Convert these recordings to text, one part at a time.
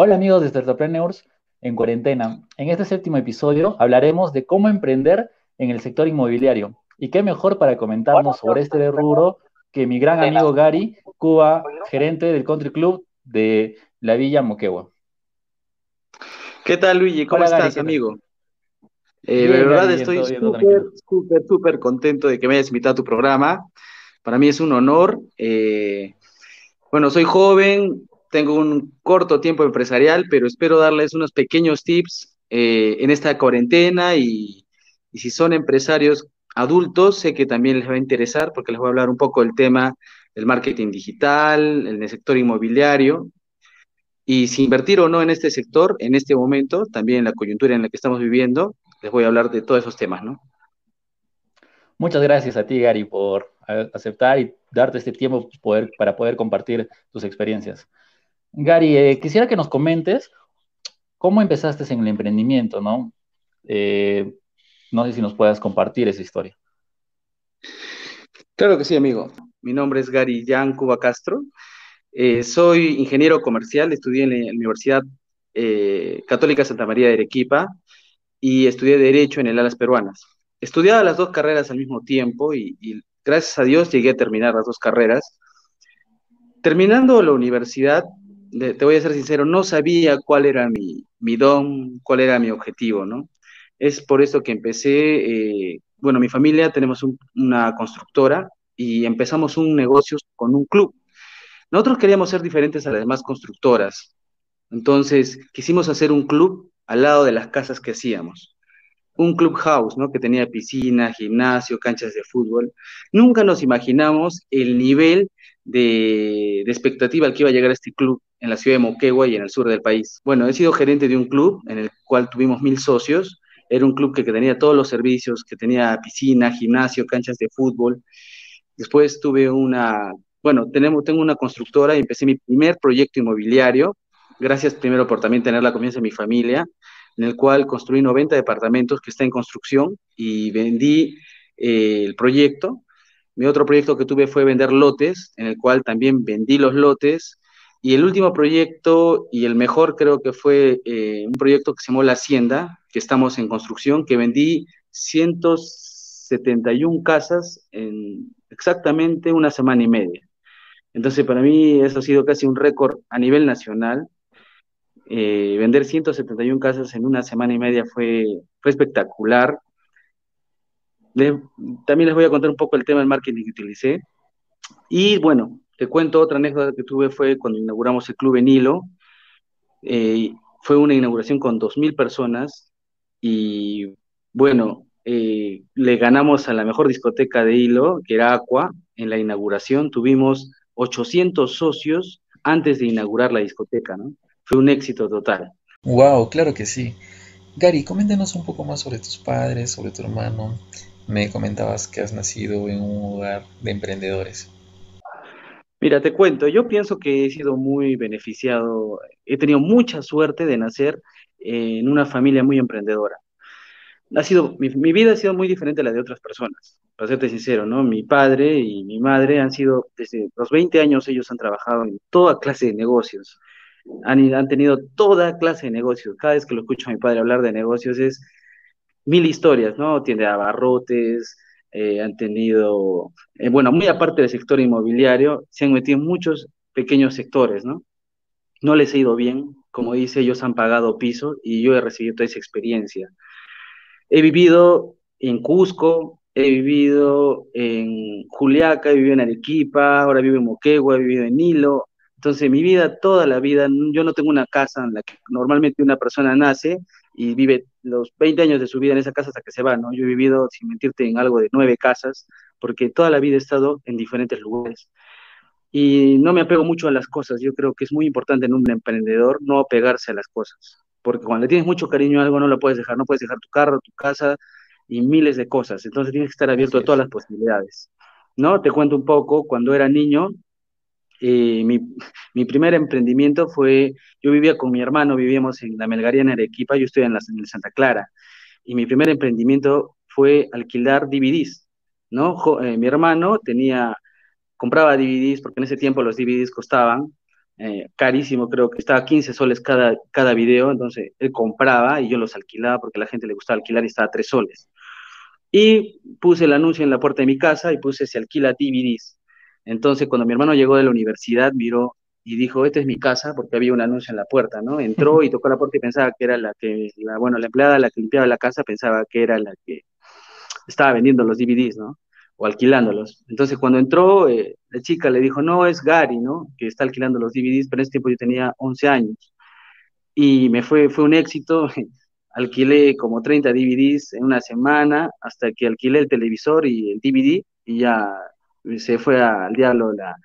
Hola amigos de Startupreneurs en cuarentena. En este séptimo episodio hablaremos de cómo emprender en el sector inmobiliario. Y qué mejor para comentarnos sobre este rubro que mi gran amigo Gary, Cuba, gerente del Country Club de la Villa Moquegua. ¿Qué tal, Luigi? ¿Cómo estás, amigo? Eh, de verdad estoy súper, súper, súper contento de que me hayas invitado a tu programa. Para mí es un honor. Eh, bueno, soy joven, tengo un corto tiempo empresarial, pero espero darles unos pequeños tips eh, en esta cuarentena y, si son empresarios adultos, sé que también les va a interesar porque les voy a hablar un poco del tema del marketing digital, en el sector inmobiliario. Y si invertir o no en este sector, en este momento, también en la coyuntura en la que estamos viviendo, les voy a hablar de todos esos temas, ¿no? Muchas gracias a ti, Gary, por aceptar y darte este tiempo para poder compartir tus experiencias. Gary, eh, quisiera que nos comentes cómo empezaste en el emprendimiento, ¿no? Eh, no sé si nos puedas compartir esa historia. Claro que sí, amigo. Mi nombre es Gary Jan Cuba Castro. Eh, soy ingeniero comercial, estudié en la Universidad Católica Santa María de Arequipa y estudié Derecho en el Alas Peruanas. Estudiaba las dos carreras al mismo tiempo y gracias a Dios llegué a terminar las dos carreras. Terminando la universidad, te voy a ser sincero, no sabía cuál era mi, mi don, cuál era mi objetivo, ¿no? Es por eso que empecé, eh, bueno, mi familia tenemos una constructora y empezamos un negocio con un club. Nosotros queríamos ser diferentes a las demás constructoras, entonces quisimos hacer un club al lado de las casas que hacíamos. Un clubhouse, ¿no? Que tenía piscina, gimnasio, canchas de fútbol. Nunca nos imaginamos el nivel de, de expectativa al que iba a llegar este club en la ciudad de Moquegua y en el sur del país. Bueno, he sido gerente de un club en el cual tuvimos mil socios. Era un club que, tenía todos los servicios, que tenía piscina, gimnasio, canchas de fútbol. Después tuve una, bueno, tenemos, tengo una constructora y empecé mi primer proyecto inmobiliario. Gracias primero por también tener la confianza de mi familia, en el cual construí 90 departamentos que está en construcción y vendí eh, el proyecto. Mi otro proyecto que tuve fue vender lotes, en el cual también vendí los lotes y el último proyecto y el mejor creo que fue eh, un proyecto que se llamó La Hacienda, que estamos en construcción, que vendí 171 casas en exactamente una semana y media. Entonces para mí eso ha sido casi un récord a nivel nacional. Eh, vender 171 casas en una semana y media fue, fue espectacular. también les voy a contar un poco el tema del marketing que utilicé. Y bueno, te cuento otra anécdota que tuve fue cuando inauguramos el club en Hilo. Eh, fue una inauguración con 2.000 personas y bueno, eh, le ganamos a la mejor discoteca de Hilo, que era Aqua, en la inauguración. Tuvimos 800 socios antes de inaugurar la discoteca, ¿no? Fue un éxito total. Wow, claro que sí. Gary, coméntanos un poco más sobre tus padres, sobre tu hermano. Me comentabas que has nacido en un hogar de emprendedores. Mira, te cuento, yo pienso que he sido muy beneficiado, he tenido mucha suerte de nacer en una familia muy emprendedora. Ha sido, mi, vida ha sido muy diferente a la de otras personas, para serte sincero, ¿no? Mi padre y mi madre han sido, desde los 20 años ellos han trabajado en toda clase de negocios, han, han tenido toda clase de negocios. Cada vez que lo escucho a mi padre hablar de negocios es mil historias, ¿no? Tiende a abarrotes, eh, han tenido, eh, bueno, muy aparte del sector inmobiliario, se han metido en muchos pequeños sectores, ¿no? No les ha ido bien, como dice, ellos han pagado piso y yo he recibido toda esa experiencia. He vivido en Cusco, he vivido en Juliaca, he vivido en Arequipa, ahora vivo en Moquegua, he vivido en Nilo. Entonces, mi vida, toda la vida, yo no tengo una casa en la que normalmente una persona nace y vive los 20 años de su vida en esa casa hasta que se va, ¿no? Yo he vivido, sin mentirte, en algo de nueve casas, porque toda la vida he estado en diferentes lugares. Y no me apego mucho a las cosas, yo creo que es muy importante en un emprendedor no apegarse a las cosas, porque cuando le tienes mucho cariño a algo no lo puedes dejar, no puedes dejar tu carro, tu casa y miles de cosas, entonces tienes que estar abierto a todas las posibilidades. ¿No? Te cuento un poco, cuando era niño, eh, mi, primer emprendimiento fue, yo vivía con mi hermano, vivíamos en la Melgaría en Arequipa, yo estoy en, la, Santa Clara, y mi primer emprendimiento fue alquilar DVDs, ¿no? Eh, mi hermano tenía, compraba DVDs, porque en ese tiempo los DVDs costaban eh, carísimo, creo que estaba 15 soles cada, cada video, entonces él compraba y yo los alquilaba porque a la gente le gustaba alquilar y estaba a 3 soles. Y puse el anuncio en la puerta de mi casa y puse se alquila DVDs. Entonces cuando mi hermano llegó de la universidad, miró y dijo, esta es mi casa, porque había un anuncio en la puerta, ¿no? Entró y tocó la puerta y pensaba que era la que, la, bueno, la empleada, la que limpiaba la casa, pensaba que era la que estaba vendiendo los DVDs, ¿no? o alquilándolos. Entonces, cuando entró, eh, la chica le dijo, no, es Gary, ¿no? Que está alquilando los DVDs, pero en ese tiempo yo tenía 11 años. Y me fue, fue un éxito. Alquilé como 30 DVDs en una semana hasta que alquilé el televisor y el DVD y ya se fue al diablo la,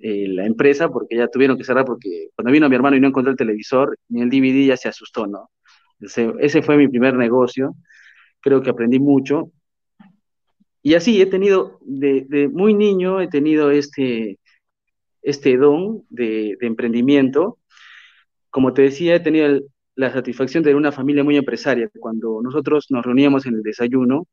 eh, la empresa porque ya tuvieron que cerrar porque cuando vino mi hermano y no encontró el televisor ni el DVD ya se asustó, ¿no? Ese, fue mi primer negocio. Creo que aprendí mucho y así he tenido, de, muy niño, he tenido este, este don de, emprendimiento. Como te decía, he tenido la satisfacción de una familia muy empresaria. Cuando nosotros nos reuníamos en el desayuno,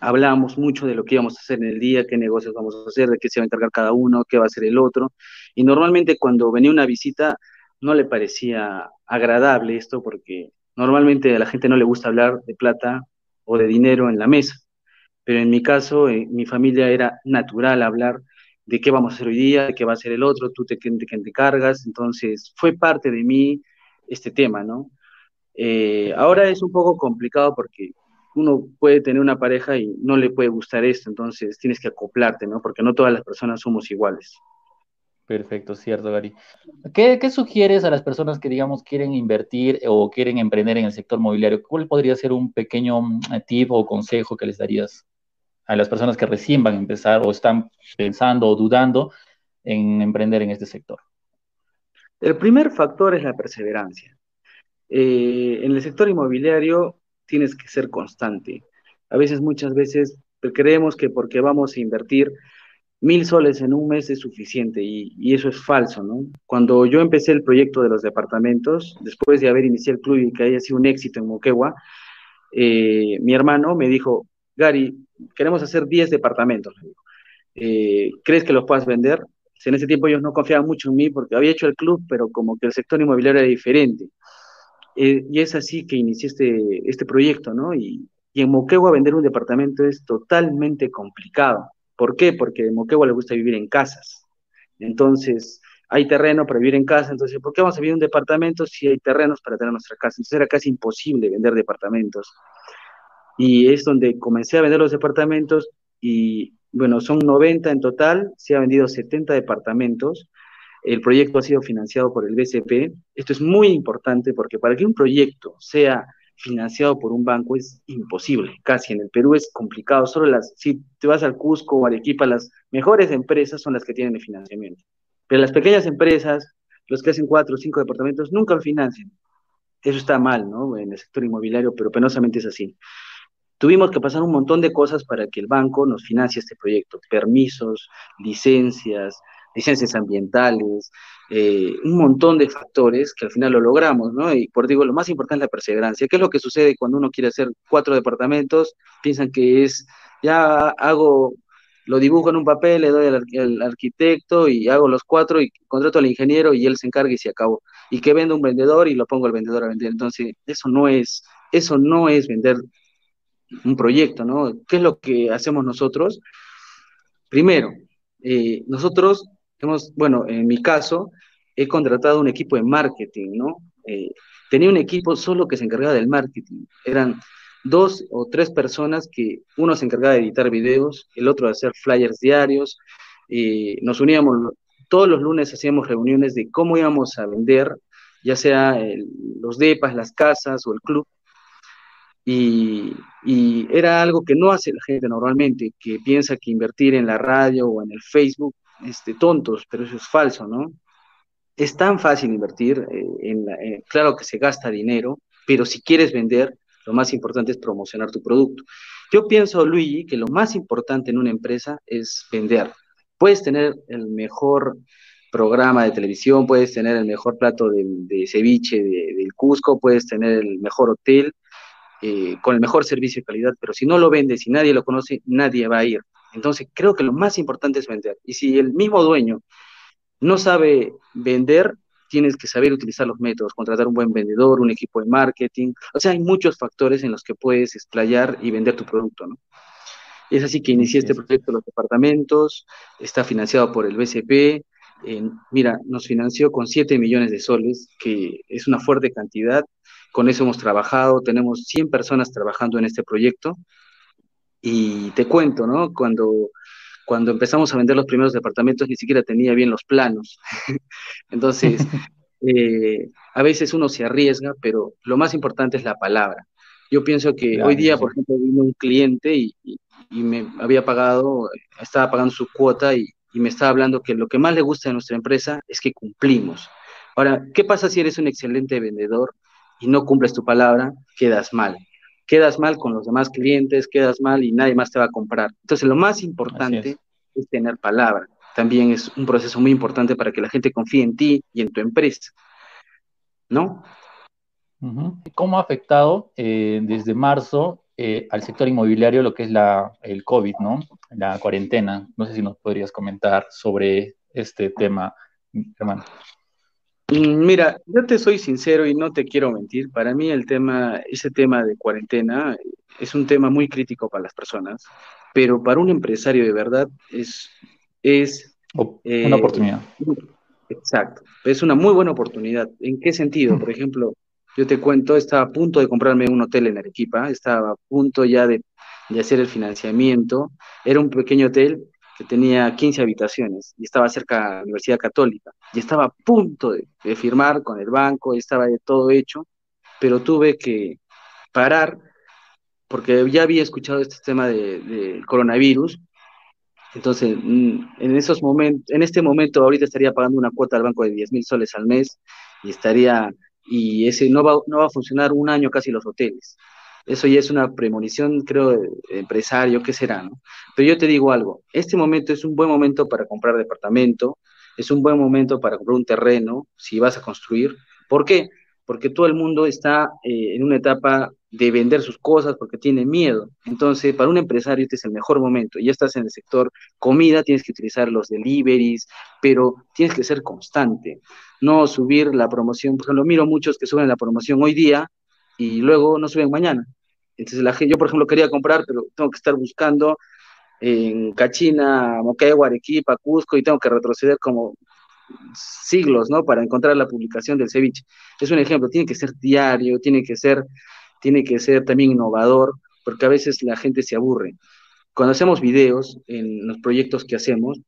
hablábamos mucho de lo que íbamos a hacer en el día, qué negocios vamos a hacer, de qué se va a encargar cada uno, qué va a hacer el otro. Y normalmente cuando venía una visita no le parecía agradable esto porque normalmente a la gente no le gusta hablar de plata o de dinero en la mesa pero en mi caso, en mi familia era natural hablar de qué vamos a hacer hoy día, de qué va a hacer el otro, tú te, te, te cargas, entonces fue parte de mí este tema, ¿no? Eh, ahora es un poco complicado porque uno puede tener una pareja y no le puede gustar esto, entonces tienes que acoplarte, ¿no? Porque no todas las personas somos iguales. Perfecto, cierto, Gary. ¿Qué, ¿Qué, sugieres a las personas que, digamos, quieren invertir o quieren emprender en el sector mobiliario? ¿Cuál podría ser un pequeño mm, tip o consejo que les darías? a las personas que recién van a empezar o están pensando o dudando en emprender en este sector? El primer factor es la perseverancia. Eh, en el sector inmobiliario tienes que ser constante. A veces, muchas veces, creemos que porque vamos a invertir mil soles en un mes es suficiente y, eso es falso, ¿no? Cuando yo empecé el proyecto de los departamentos, después de haber iniciado el club y que haya sido un éxito en Moquegua, eh, mi hermano me dijo, Gary, queremos hacer 10 departamentos. Eh, ¿Crees que los puedas vender? En ese tiempo ellos no confiaban mucho en mí porque había hecho el club, pero como que el sector inmobiliario era diferente. Eh, y es así que inicié este, este proyecto, ¿no? Y, en Moquegua vender un departamento es totalmente complicado. ¿Por qué? Porque en Moquegua le gusta vivir en casas. Entonces, hay terreno para vivir en casa, entonces, ¿por qué vamos a vivir en un departamento si hay terrenos para tener nuestra casa? Entonces era casi imposible vender departamentos y es donde comencé a vender los departamentos y bueno, son 90 en total, se ha vendido 70 departamentos. El proyecto ha sido financiado por el BCP. Esto es muy importante porque para que un proyecto sea financiado por un banco es imposible, casi en el Perú es complicado, solo las, si te vas al Cusco o Arequipa, las mejores empresas son las que tienen el financiamiento, pero las pequeñas empresas, los que hacen cuatro o cinco departamentos, nunca lo financian. Eso está mal, ¿no? En el sector inmobiliario, pero penosamente es así. Tuvimos que pasar un montón de cosas para que el banco nos financie este proyecto, permisos, licencias, licencias ambientales, eh, un montón de factores que al final lo logramos, ¿no? Y por digo, lo más importante es la perseverancia. ¿Qué es lo que sucede cuando uno quiere hacer cuatro departamentos? Piensan que es, ya hago, lo dibujo en un papel, le doy al, arquitecto y hago los cuatro y contrato al ingeniero y él se encarga y se acabó. Y que venda un vendedor y lo pongo al vendedor a vender. Entonces, eso no es, eso no es vender un proyecto, ¿no? ¿Qué es lo que hacemos nosotros? Primero, eh, nosotros hemos, bueno, en mi caso, he contratado un equipo de marketing, ¿no? Eh, tenía un equipo solo que se encargaba del marketing. Eran dos o tres personas que uno se encargaba de editar videos, el otro de hacer flyers diarios. Eh, nos uníamos, todos los lunes hacíamos reuniones de cómo íbamos a vender, ya sea los depas, las casas o el club. Y, era algo que no hace la gente normalmente, que piensa que invertir en la radio o en el Facebook, este, tontos, pero eso es falso, ¿no? Es tan fácil invertir, eh, en eh, claro que se gasta dinero, pero si quieres vender, lo más importante es promocionar tu producto. Yo pienso, Luigi, que lo más importante en una empresa es vender. Puedes tener el mejor programa de televisión, puedes tener el mejor plato de, ceviche del Cusco, puedes tener el mejor hotel, eh, con el mejor servicio y calidad, pero si no lo vendes y nadie lo conoce, nadie va a ir. Entonces, creo que lo más importante es vender. Y si el mismo dueño no sabe vender, tienes que saber utilizar los métodos, contratar un buen vendedor, un equipo de marketing. O sea, hay muchos factores en los que puedes explayar y vender tu producto, ¿no? Es así que inicié este proyecto de los departamentos, está financiado por el BCP. mira, nos financió con 7 millones de soles, que es una fuerte cantidad. Con eso hemos trabajado, tenemos 100 personas trabajando en este proyecto. Y te cuento, ¿no? Cuando, cuando empezamos a vender los primeros departamentos ni siquiera tenía bien los planos. Entonces, eh, a veces uno se arriesga, pero lo más importante es la palabra. Yo pienso que hoy día, por ejemplo, vino un cliente y, me había pagado, estaba pagando su cuota y, y, me estaba hablando que lo que más le gusta de nuestra empresa es que cumplimos. Ahora, ¿qué pasa si eres un excelente vendedor y no cumples tu palabra? Quedas mal quedas mal con los demás clientes, quedas mal y nadie más te va a comprar. Entonces, lo más importante es. tener palabra. También es un proceso muy importante para que la gente confíe en ti y en tu empresa. ¿No? ¿Cómo ha afectado eh, desde marzo eh, al sector inmobiliario lo que es la, el COVID, ¿no? La cuarentena. No sé si nos podrías comentar sobre este tema, hermano. Mm, mira, yo te soy sincero y no te quiero mentir. Para mí el tema, ese tema de cuarentena es un tema muy crítico para las personas, pero para un empresario de verdad es, es una eh, oportunidad. Exacto, es una muy buena oportunidad. ¿En qué sentido? Por ejemplo, yo te cuento, estaba a punto de comprarme un hotel en Arequipa, estaba a punto ya de, de hacer el financiamiento. Era un pequeño hotel que tenía 15 habitaciones y estaba cerca de la Universidad Católica y estaba a punto de, firmar con el banco, y estaba todo hecho, pero tuve que parar porque ya había escuchado este tema del de coronavirus. Entonces, mm, en esos momentos, en este momento ahorita estaría pagando una cuota al banco de 10 mil soles al mes y estaría, y ese no va, no va a funcionar un año casi los hoteles. Eso ya es una premonición, creo, de empresario, ¿qué será? No? Pero yo te digo algo, este momento es un buen momento para comprar departamento, es un buen momento para comprar un terreno, si vas a construir. ¿Por qué? Porque todo el mundo está eh, en una etapa de vender sus cosas porque tiene miedo. Entonces, para un empresario este es el mejor momento. Ya estás en el sector comida, tienes que utilizar los deliveries, pero tienes que ser constante, no subir la promoción. Por ejemplo, miro muchos que suben la promoción hoy día y luego no suben mañana. Entonces, la, yo, por ejemplo, quería comprar, pero tengo que estar buscando en Cachina, Moquegua, Arequipa, Cusco, y tengo que retroceder como siglos, ¿no? Para encontrar la publicación del ceviche. Es un ejemplo, tiene que ser diario, tiene que ser, tiene que ser también innovador, porque a veces la gente se aburre. Cuando hacemos videos en los proyectos que hacemos,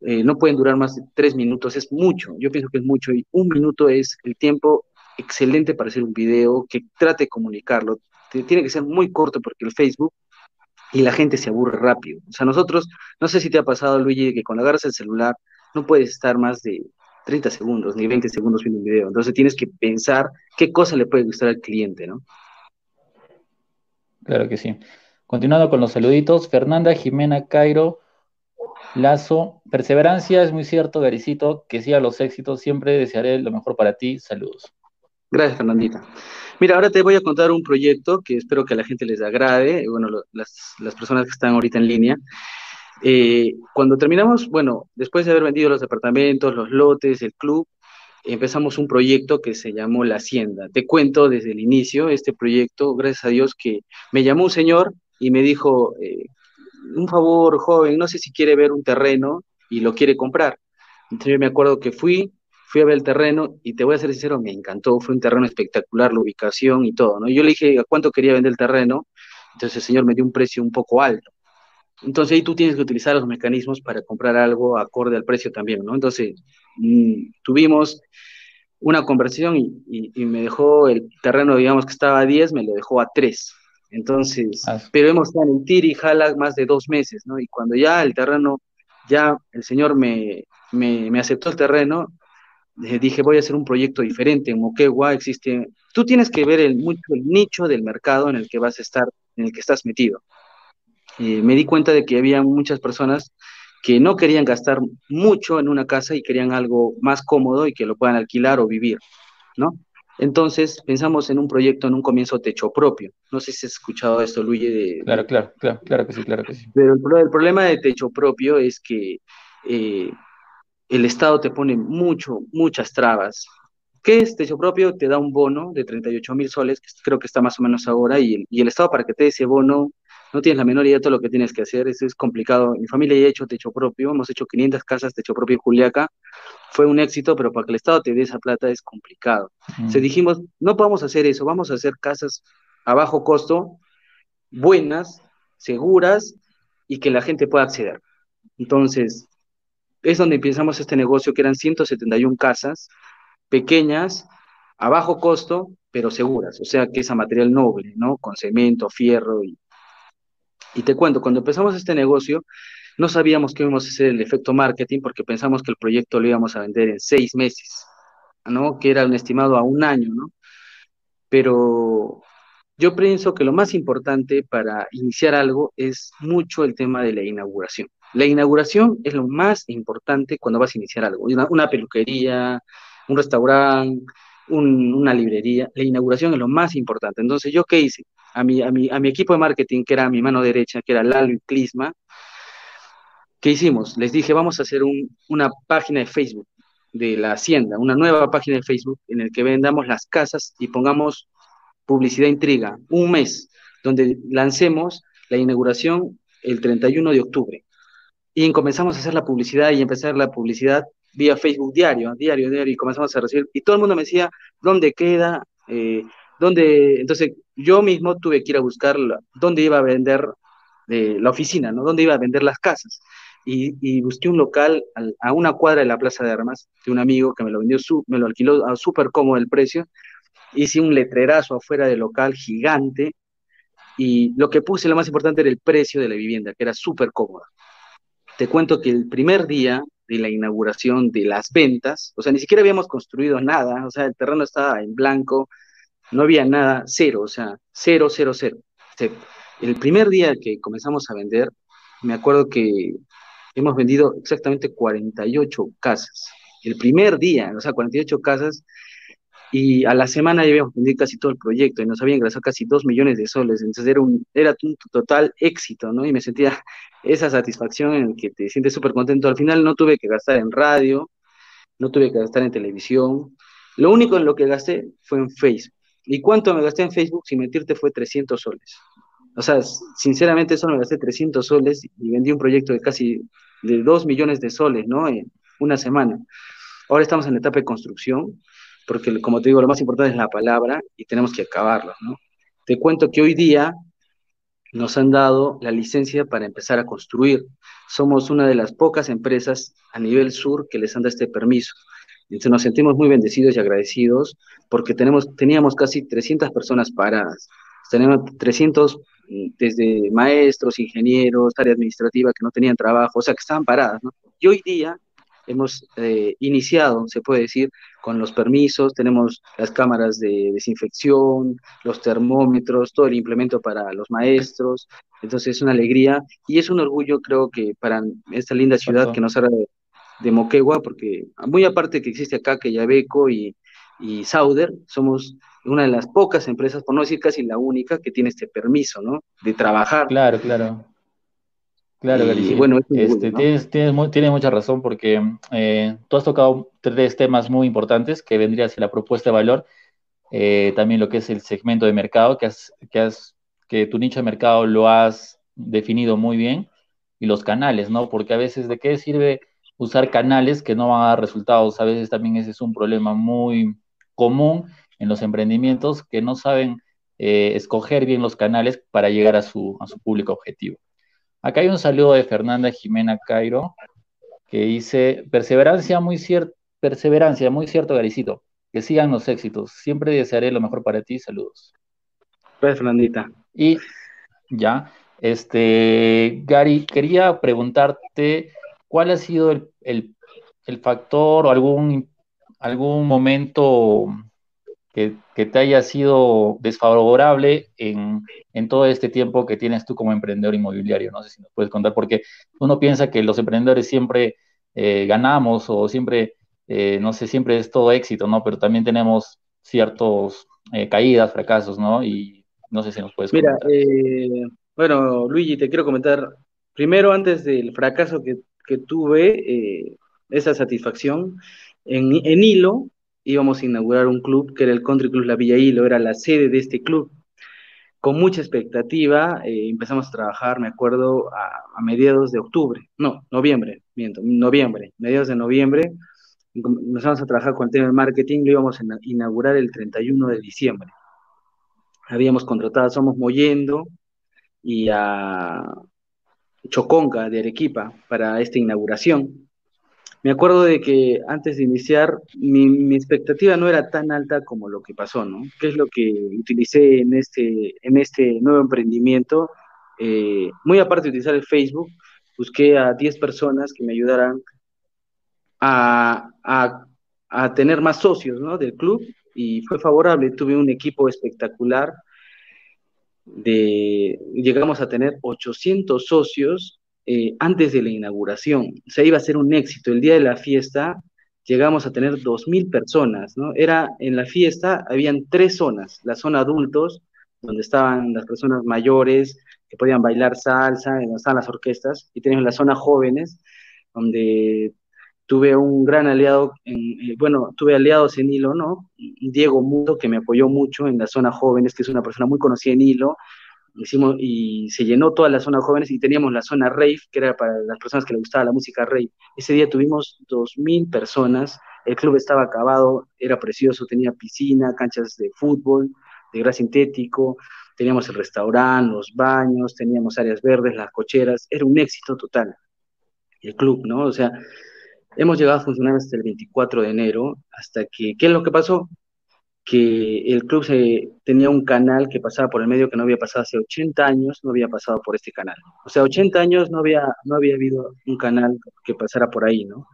eh, no pueden durar más de tres minutos, es mucho, yo pienso que es mucho, y un minuto es el tiempo excelente para hacer un video que trate de comunicarlo, tiene que ser muy corto porque el Facebook y la gente se aburre rápido. O sea, nosotros, no sé si te ha pasado, Luigi, que cuando agarras el celular no puedes estar más de 30 segundos ni 20 segundos viendo un video. Entonces tienes que pensar qué cosa le puede gustar al cliente, ¿no? Claro que sí. Continuando con los saluditos, Fernanda Jimena Cairo Lazo, perseverancia es muy cierto, Garicito, que siga los éxitos, siempre desearé lo mejor para ti, saludos. Gracias, Fernandita. Mira, ahora te voy a contar un proyecto que espero que a la gente les agrade, bueno, las, personas que están ahorita en línea. Eh, cuando terminamos, bueno, después de haber vendido los departamentos, los lotes, el club, empezamos un proyecto que se llamó La Hacienda. Te cuento desde el inicio este proyecto, gracias a Dios que me llamó un señor y me dijo, eh, un favor, joven, no sé si quiere ver un terreno y lo quiere comprar. Entonces yo me acuerdo que fui, fui a ver el terreno y te voy a ser sincero, me encantó, fue un terreno espectacular, la ubicación y todo, ¿no? Yo le dije a cuánto quería vender el terreno, entonces el señor me dio un precio un poco alto. Entonces ahí tú tienes que utilizar los mecanismos para comprar algo acorde al precio también, ¿no? Entonces mm, tuvimos una conversión y, me dejó el terreno, digamos que estaba a 10, me lo dejó a 3. Entonces, ah. pero hemos estado en Tiri y Jala más de dos meses, ¿no? Y cuando ya el terreno, ya el señor me, me, me aceptó el terreno, dije, voy a hacer un proyecto diferente. En Moquegua existe, tú tienes que ver el, mucho el nicho del mercado en el que vas a estar, en el que estás metido. me di cuenta de que había muchas personas que no querían gastar mucho en una casa y querían algo más cómodo y que lo puedan alquilar o vivir, ¿no? Entonces pensamos en un proyecto en un comienzo techo propio. No sé si has escuchado esto, Luigi. claro, claro, claro, claro que sí, claro que sí. Pero el, problema de techo propio es que eh, el Estado te pone mucho, muchas trabas. ¿Qué es techo propio? Te da un bono de 38 mil soles, que creo que está más o menos ahora, y el, y el Estado para que te dé ese bono no tienes la menor idea de todo lo que tienes que hacer, eso es complicado. Mi familia ya ha hecho techo propio, hemos hecho 500 casas techo propio en Juliaca, fue un éxito, pero para que el Estado te dé esa plata es complicado. Mm. Se dijimos, no podemos hacer eso, vamos a hacer casas a bajo costo, buenas, seguras y que la gente pueda acceder. Entonces, es donde empezamos este negocio, que eran 171 casas pequeñas, a bajo costo, pero seguras, o sea, que es a material noble, ¿no? Con cemento, fierro y... Y te cuento, cuando empezamos este negocio, no sabíamos que íbamos a hacer el efecto marketing porque pensamos que el proyecto lo íbamos a vender en seis meses, ¿no? Que era un estimado a un año, ¿no? Pero yo pienso que lo más importante para iniciar algo es mucho el tema de la inauguración. La inauguración es lo más importante cuando vas a iniciar algo. Una, peluquería, un restaurante, una librería. La inauguración es lo más importante. Entonces, ¿yo qué hice? A mi, a mi, a mi equipo de marketing, que era mi mano derecha, que era Lalo y Clisma, ¿qué hicimos? Les dije, vamos a hacer una página de Facebook de la hacienda, una nueva página de Facebook en el que vendamos las casas y pongamos publicidad intriga, un mes, donde lancemos la inauguración el 31 de octubre. Y comenzamos a hacer la publicidad y empezar la publicidad vía Facebook diario, diario, diario, y comenzamos a recibir, y todo el mundo me decía, ¿dónde queda? Eh, ¿dónde? Entonces yo mismo tuve que ir a buscar dónde iba a vender eh, la oficina, ¿no? ¿Dónde iba a vender las casas? Y, busqué un local a una cuadra de la Plaza de Armas de un amigo que me lo vendió, su, me lo alquiló a súper cómodo el precio, hice un letrerazo afuera del local gigante y lo que puse, lo más importante, era el precio de la vivienda, que era súper cómoda. Te cuento que el primer día de la inauguración de las ventas, o sea, ni siquiera habíamos construido nada, o sea, el terreno estaba en blanco, no había nada, cero, o sea, cero, cero, cero. El primer día que comenzamos a vender, me acuerdo que hemos vendido exactamente 48 casas. El primer día, o sea, 48 casas, y a la semana ya habíamos vendido casi todo el proyecto y nos habían ingresado casi 2 millones de soles, entonces era un, era un total éxito, ¿no? Y me sentía esa satisfacción en que te sientes súper contento. Al final no tuve que gastar en radio, no tuve que gastar en televisión, lo único en lo que gasté fue en Facebook. ¿Y cuánto me gasté en Facebook? Sin mentirte fue 300 soles. O sea, sinceramente solo me gasté 300 soles y vendí un proyecto de casi de 2 millones de soles, ¿no? En una semana. Ahora estamos en la etapa de construcción porque como te digo, lo más importante es la palabra y tenemos que acabarlo, ¿no? Te cuento que hoy día nos han dado la licencia para empezar a construir. Somos una de las pocas empresas a nivel sur que les han dado este permiso. Entonces nos sentimos muy bendecidos y agradecidos porque tenemos, teníamos casi 300 personas paradas. Tenemos 300 mm, desde maestros, ingenieros, área administrativa que no tenían trabajo, o sea, que estaban paradas, ¿no? Y hoy día hemos eh, iniciado, se puede decir, con los permisos, tenemos las cámaras de desinfección, los termómetros, todo el implemento para los maestros, entonces es una alegría y es un orgullo creo que para esta linda ciudad que nos habla de, de, Moquegua, porque muy aparte que existe acá que Yabeco y, y Sauder, somos una de las pocas empresas, por no decir casi la única, que tiene este permiso, ¿no? De trabajar. Claro, claro. Claro, y, bueno, este, tienes, tienes, mucha razón porque eh, tú has tocado tres temas muy importantes que vendría hacia la propuesta de valor, eh, también lo que es el segmento de mercado, que, has, que, has, que tu nicho de mercado lo has definido muy bien, y los canales, ¿no? Porque a veces de qué sirve usar canales que no van a dar resultados, a veces también ese es un problema muy común en los emprendimientos que no saben eh, escoger bien los canales para llegar a su, a su público objetivo. Acá hay un saludo de Fernanda Jimena Cairo que dice, perseverancia muy cierto, perseverancia, muy cierto, Garicito. Que sigan los éxitos. Siempre desearé lo mejor para ti. Saludos. Pues, Fernandita. Y ya, este, Gary, quería preguntarte cuál ha sido el, el factor o algún, algún momento que, te haya sido desfavorable en, todo este tiempo que tienes tú como emprendedor inmobiliario. No sé si nos puedes contar, porque uno piensa que los emprendedores siempre eh, ganamos o siempre, eh, no sé, siempre es todo éxito, ¿no? Pero también tenemos ciertos eh, caídas, fracasos, ¿no? Y no sé si nos puedes Mira, bueno, Luigi, te quiero comentar, primero antes del fracaso que, que tuve, esa satisfacción. En, en Hilo íbamos a inaugurar un club que era el Country Club La Villa Hilo, era la sede de este club. Con mucha expectativa eh, empezamos a trabajar, me acuerdo, a, mediados de octubre, no, noviembre, miento, noviembre, mediados de noviembre, empezamos a trabajar con el tema de marketing, lo íbamos a inaugurar el 31 de diciembre. Habíamos contratado a Somos Moyendo y a Choconca de Arequipa para esta inauguración. Me acuerdo de que antes de iniciar, mi, expectativa no era tan alta como lo que pasó, ¿no? ¿Qué es lo que utilicé en este, en este nuevo emprendimiento? Eh, muy aparte de utilizar el Facebook, busqué a 10 personas que me ayudaran a, a, a tener más socios ¿no? del club y fue favorable. Tuve un equipo espectacular. De, llegamos a tener 800 socios eh, antes de la inauguración. O sea, iba a ser un éxito. El día de la fiesta llegamos a tener 2.000 personas, ¿no? Era en la fiesta, habían tres zonas. La zona adultos, donde estaban las personas mayores que podían bailar salsa, donde estaban las orquestas, y teníamos la zona jóvenes, donde tuve un gran aliado, en, eh, bueno, tuve aliados en Hilo, ¿no? Diego Mundo, que me apoyó mucho en la zona jóvenes, que es una persona muy conocida en Hilo, hicimos, y se llenó toda la zona jóvenes y teníamos la zona rave, que era para las personas que les gustaba la música rave. Ese día tuvimos 2.000 personas, el club estaba acabado, era precioso, tenía piscina, canchas de fútbol, de gras sintético, teníamos el restaurante, los baños, teníamos áreas verdes, las cocheras, era un éxito total el club, ¿no? O sea, hemos llegado a funcionar hasta el 24 de enero, hasta que, ¿qué es lo que pasó? Que el club se, tenía un canal que pasaba por el medio que no había pasado hace 80 años, no había pasado por este canal. O sea, 80 años no había, no había habido un canal que pasara por ahí, ¿no?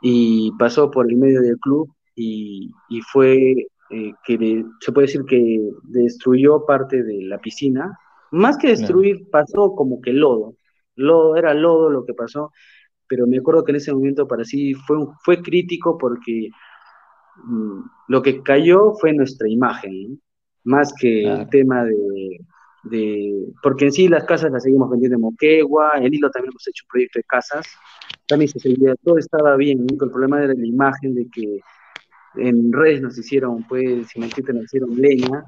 Y pasó por el medio del club y, y fue eh, que de, se puede decir que destruyó parte de la piscina. Más que destruir, pasó como que lodo. Lodo, era lodo lo que pasó pero me acuerdo que en ese momento para sí fue, fue crítico porque mmm, lo que cayó fue nuestra imagen, ¿no? más que claro. el tema de, de, porque en sí las casas las seguimos vendiendo en Moquegua, en Hilo también hemos hecho un proyecto de casas, también se seguía, todo estaba bien, ¿no? el problema era la imagen de que en redes nos hicieron, pues, si me entiendes, nos hicieron leña,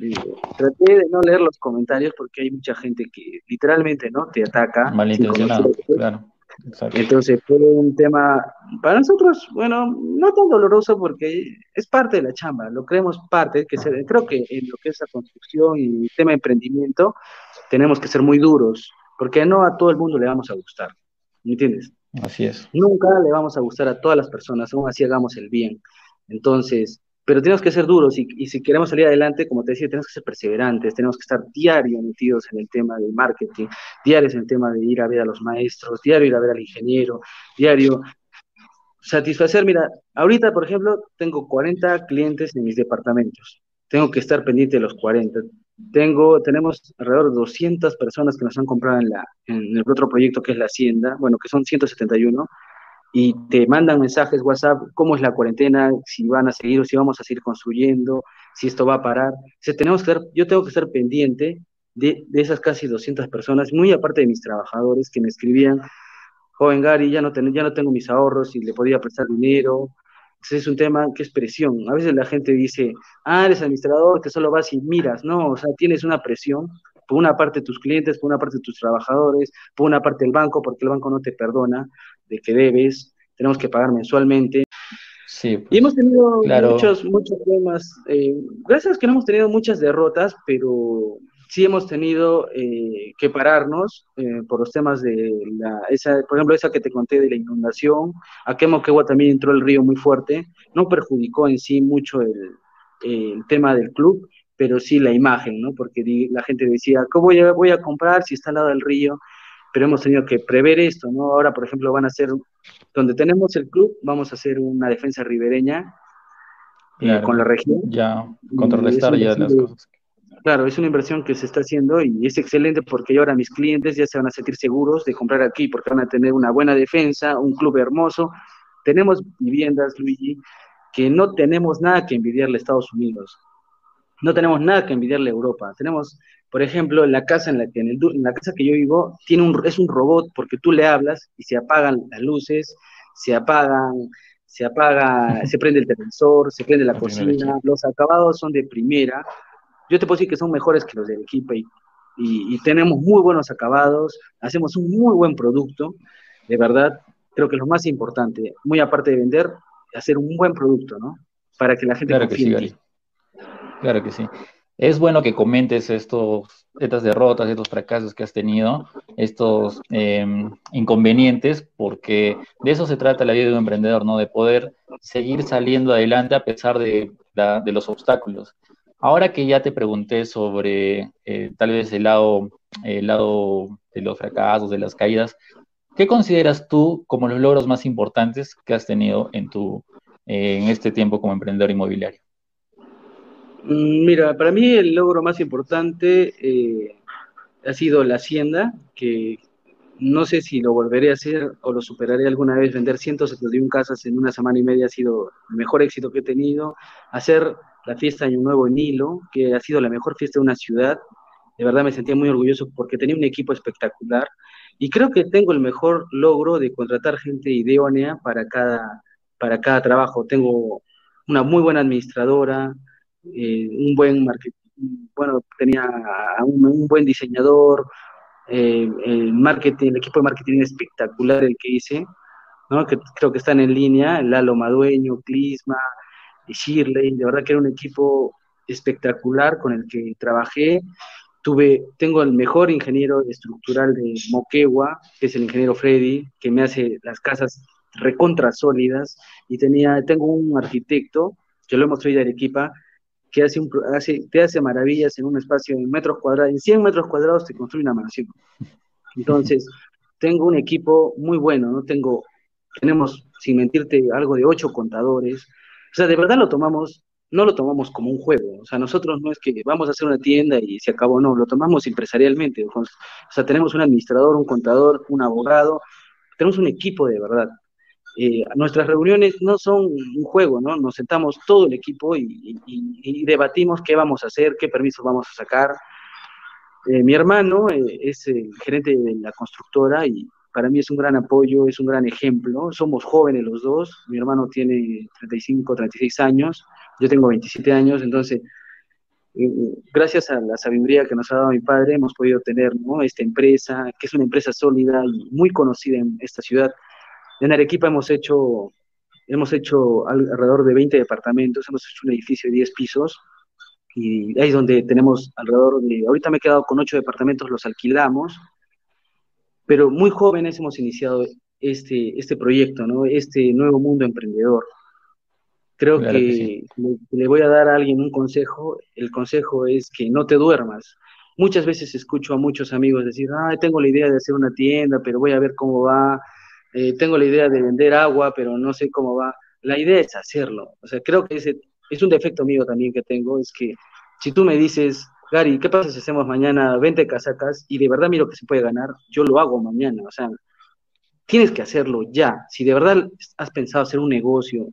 eh, traté de no leer los comentarios porque hay mucha gente que literalmente no te ataca. Malintencionado, claro. Exacto. Entonces fue un tema para nosotros, bueno, no tan doloroso porque es parte de la chamba, lo creemos parte, que se, creo que en lo que es la construcción y el tema de emprendimiento tenemos que ser muy duros, porque no a todo el mundo le vamos a gustar, ¿me entiendes? Así es. Nunca le vamos a gustar a todas las personas, aún así hagamos el bien. Entonces, pero tenemos que ser duros y, si queremos salir adelante, como te decía, tenemos que ser perseverantes, tenemos que estar diario metidos en el tema del marketing, diarios en el tema de ir a ver a los maestros, diario ir a ver al ingeniero, diario satisfacer, mira, ahorita, por ejemplo, tengo 40 clientes en mis departamentos, tengo que estar pendiente de los 40. Tengo, tenemos alrededor de 200 personas que nos han comprado en, la, en el otro proyecto que es la Hacienda, bueno, que son 171, y te mandan mensajes WhatsApp, cómo es la cuarentena, si van a seguir o si vamos a seguir construyendo, si esto va a parar. O sea, tenemos que estar, yo tengo que estar pendiente de, de, esas casi 200 personas, muy aparte de mis trabajadores que me escribían, joven Gary, ya no, ten, ya no tengo mis ahorros y le podía prestar dinero. Entonces es un tema que es presión. A veces la gente dice, ah, eres administrador, que solo vas y miras. No, o sea, tienes una presión por una parte tus clientes, por una parte tus trabajadores, por una parte el banco, porque el banco no te perdona de que debes, tenemos que pagar mensualmente. Sí, pues, y hemos tenido claro. muchos, muchos temas, eh, gracias a que no hemos tenido muchas derrotas, pero sí hemos tenido eh, que pararnos eh, por los temas de la, esa, por ejemplo, esa que te conté de la inundación, a Moquegua también entró el río muy fuerte, no perjudicó en sí mucho el, el tema del club, pero sí la imagen, ¿no? Porque la gente decía, ¿cómo voy a, voy a comprar si está al lado del río? Pero hemos tenido que prever esto, ¿no? Ahora, por ejemplo, van a hacer, donde tenemos el club, vamos a hacer una defensa ribereña claro, eh, con la región. Ya, contrarrestar ya las cosas. Claro, es una inversión que se está haciendo y es excelente porque ahora mis clientes ya se van a sentir seguros de comprar aquí porque van a tener una buena defensa, un club hermoso. Tenemos viviendas, Luigi, que no tenemos nada que envidiarle a Estados Unidos no tenemos nada que envidiarle a Europa. Tenemos, por ejemplo, la casa en la que en, el, en, la casa que yo vivo tiene un, es un robot porque tú le hablas y se apagan las luces, se apagan, se apaga, se prende el televisor, se prende la cocina, los acabados son de primera. Yo te puedo decir que son mejores que los del equipo y, y, tenemos muy buenos acabados, hacemos un muy buen producto, de verdad, creo que es lo más importante, muy aparte de vender, hacer un buen producto, ¿no? Para que la gente claro confíe que sí, Claro que sí. Es bueno que comentes estos, estas derrotas, estos fracasos que has tenido, estos em, inconvenientes, porque de eso se trata la vida de un emprendedor, ¿no? De poder seguir saliendo adelante a pesar de, los obstáculos. Ahora que ya te pregunté sobre eh, tal vez el lado, el lado de los fracasos, de las caídas, ¿qué consideras tú como los logros más importantes que has tenido en, tu, en este tiempo como emprendedor inmobiliario? Mm, mira, para mí el logro más importante eh, ha sido la hacienda, que no sé si lo volveré a hacer o lo superaré alguna vez. Vender 171 casas en una semana y media ha sido el mejor éxito que he tenido. Hacer la fiesta Año Nuevo en Hilo, que ha sido la mejor fiesta de una ciudad. De verdad me sentía muy orgulloso porque tenía un equipo espectacular. Y creo que tengo el mejor logro de contratar gente idónea para cada, para cada trabajo. Tengo una muy buena administradora, eh, un buen marketing, bueno, tenía un, buen diseñador, eh, el marketing, el equipo de marketing espectacular el que hice, ¿no? que creo que están en línea, Lalo Madueño, Clisma, Shirley, de verdad que era un equipo espectacular con el que trabajé. Tuve, tengo el mejor ingeniero estructural de Moquegua, que es el ingeniero Freddy, que me hace las casas recontra sólidas, y tenía, tengo un arquitecto, que lo hemos traído a Arequipa, que hace, un, te hace maravillas en un espacio de metros cuadrados, en 100 metros cuadrados te construye una mansión. Entonces, tengo un equipo muy bueno, ¿no? Tengo, tenemos, sin mentirte, algo de ocho contadores. O sea, de verdad lo tomamos, no lo tomamos como un juego. O sea, nosotros no es que vamos a hacer una tienda y se acabó, no, lo tomamos empresarialmente. O sea, tenemos un administrador, un contador, un abogado, tenemos un equipo de verdad. Eh, nuestras reuniones no son un juego, ¿no? Nos sentamos todo el equipo y, debatimos qué vamos a hacer, qué permisos vamos a sacar. Eh, mi hermano eh, es el gerente de la constructora y para mí es un gran apoyo, es un gran ejemplo. Somos jóvenes los dos, mi hermano tiene 35, 36 años, yo tengo 27 años, entonces gracias a la sabiduría que nos ha dado mi padre, hemos podido tener esta empresa, que es una empresa sólida y muy conocida en esta ciudad. En Arequipa hemos hecho, hemos hecho alrededor de 20 departamentos, hemos hecho un edificio de 10 pisos y ahí es donde tenemos alrededor de, ahorita me he quedado con 8 departamentos, los alquilamos, pero muy jóvenes hemos iniciado este, este proyecto, ¿no? este nuevo mundo emprendedor. Creo que, le, voy a dar a alguien un consejo, el consejo es que no te duermas. Muchas veces escucho a muchos amigos decir, ay, tengo la idea de hacer una tienda, pero voy a ver cómo va, eh, tengo la idea de vender agua, pero no sé cómo va. La idea es hacerlo. O sea, creo que ese es un defecto mío también que tengo, es que si tú me dices, Gary, ¿qué pasa si hacemos mañana 20 casacas y de verdad miro que se puede ganar? Yo lo hago mañana. O sea, tienes que hacerlo ya. Si de verdad has pensado hacer un negocio,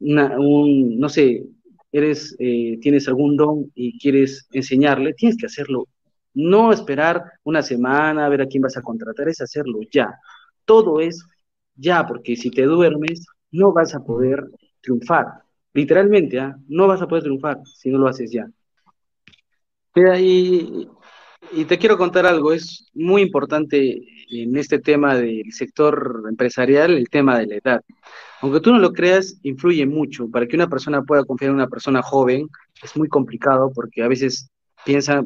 un, no sé, eres, eh, tienes algún don y quieres enseñarle, tienes que hacerlo. No esperar una semana a ver a quién vas a contratar, es hacerlo ya todo es ya, porque si te duermes, no vas a poder triunfar. Literalmente, ¿ah? no vas a poder triunfar si no lo haces ya. Mira, y, y te quiero contar algo, es muy importante en este tema del sector empresarial, el tema de la edad. Aunque tú no lo creas, influye mucho. Para que una persona pueda confiar en una persona joven, es muy complicado porque a veces piensa,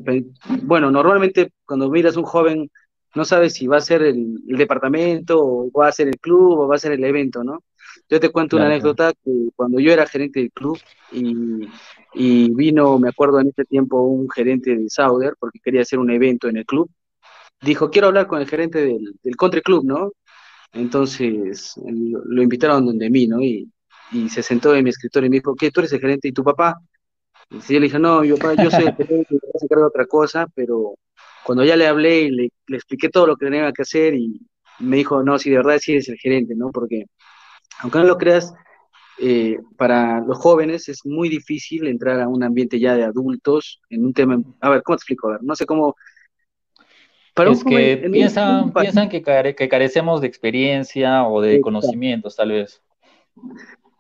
bueno, normalmente cuando miras un joven no sabes si va a ser el, departamento o va a ser el club o va a ser el evento, ¿no? Yo te cuento una anécdota que cuando yo era gerente del club y, vino, me acuerdo en este tiempo, un gerente de Sauder porque quería hacer un evento en el club, dijo, quiero hablar con el gerente del, del country club, ¿no? Entonces lo, invitaron donde mí, ¿no? Y, se sentó en mi escritorio y me dijo, ¿qué? ¿Tú eres el gerente y tu papá? Y yo le dije, no, yo, yo soy el gerente, yo se encarga de otra cosa, pero cuando ya le hablé y le, expliqué todo lo que tenía que hacer y me dijo, no, si de verdad sí eres el gerente, ¿no? Porque, aunque no lo creas, eh, para los jóvenes es muy difícil entrar a un ambiente ya de adultos en un tema, a ver, ¿cómo te explico? A ver, no sé cómo, es que piensan, piensan que, que, carecemos de experiencia o de conocimientos, tal vez.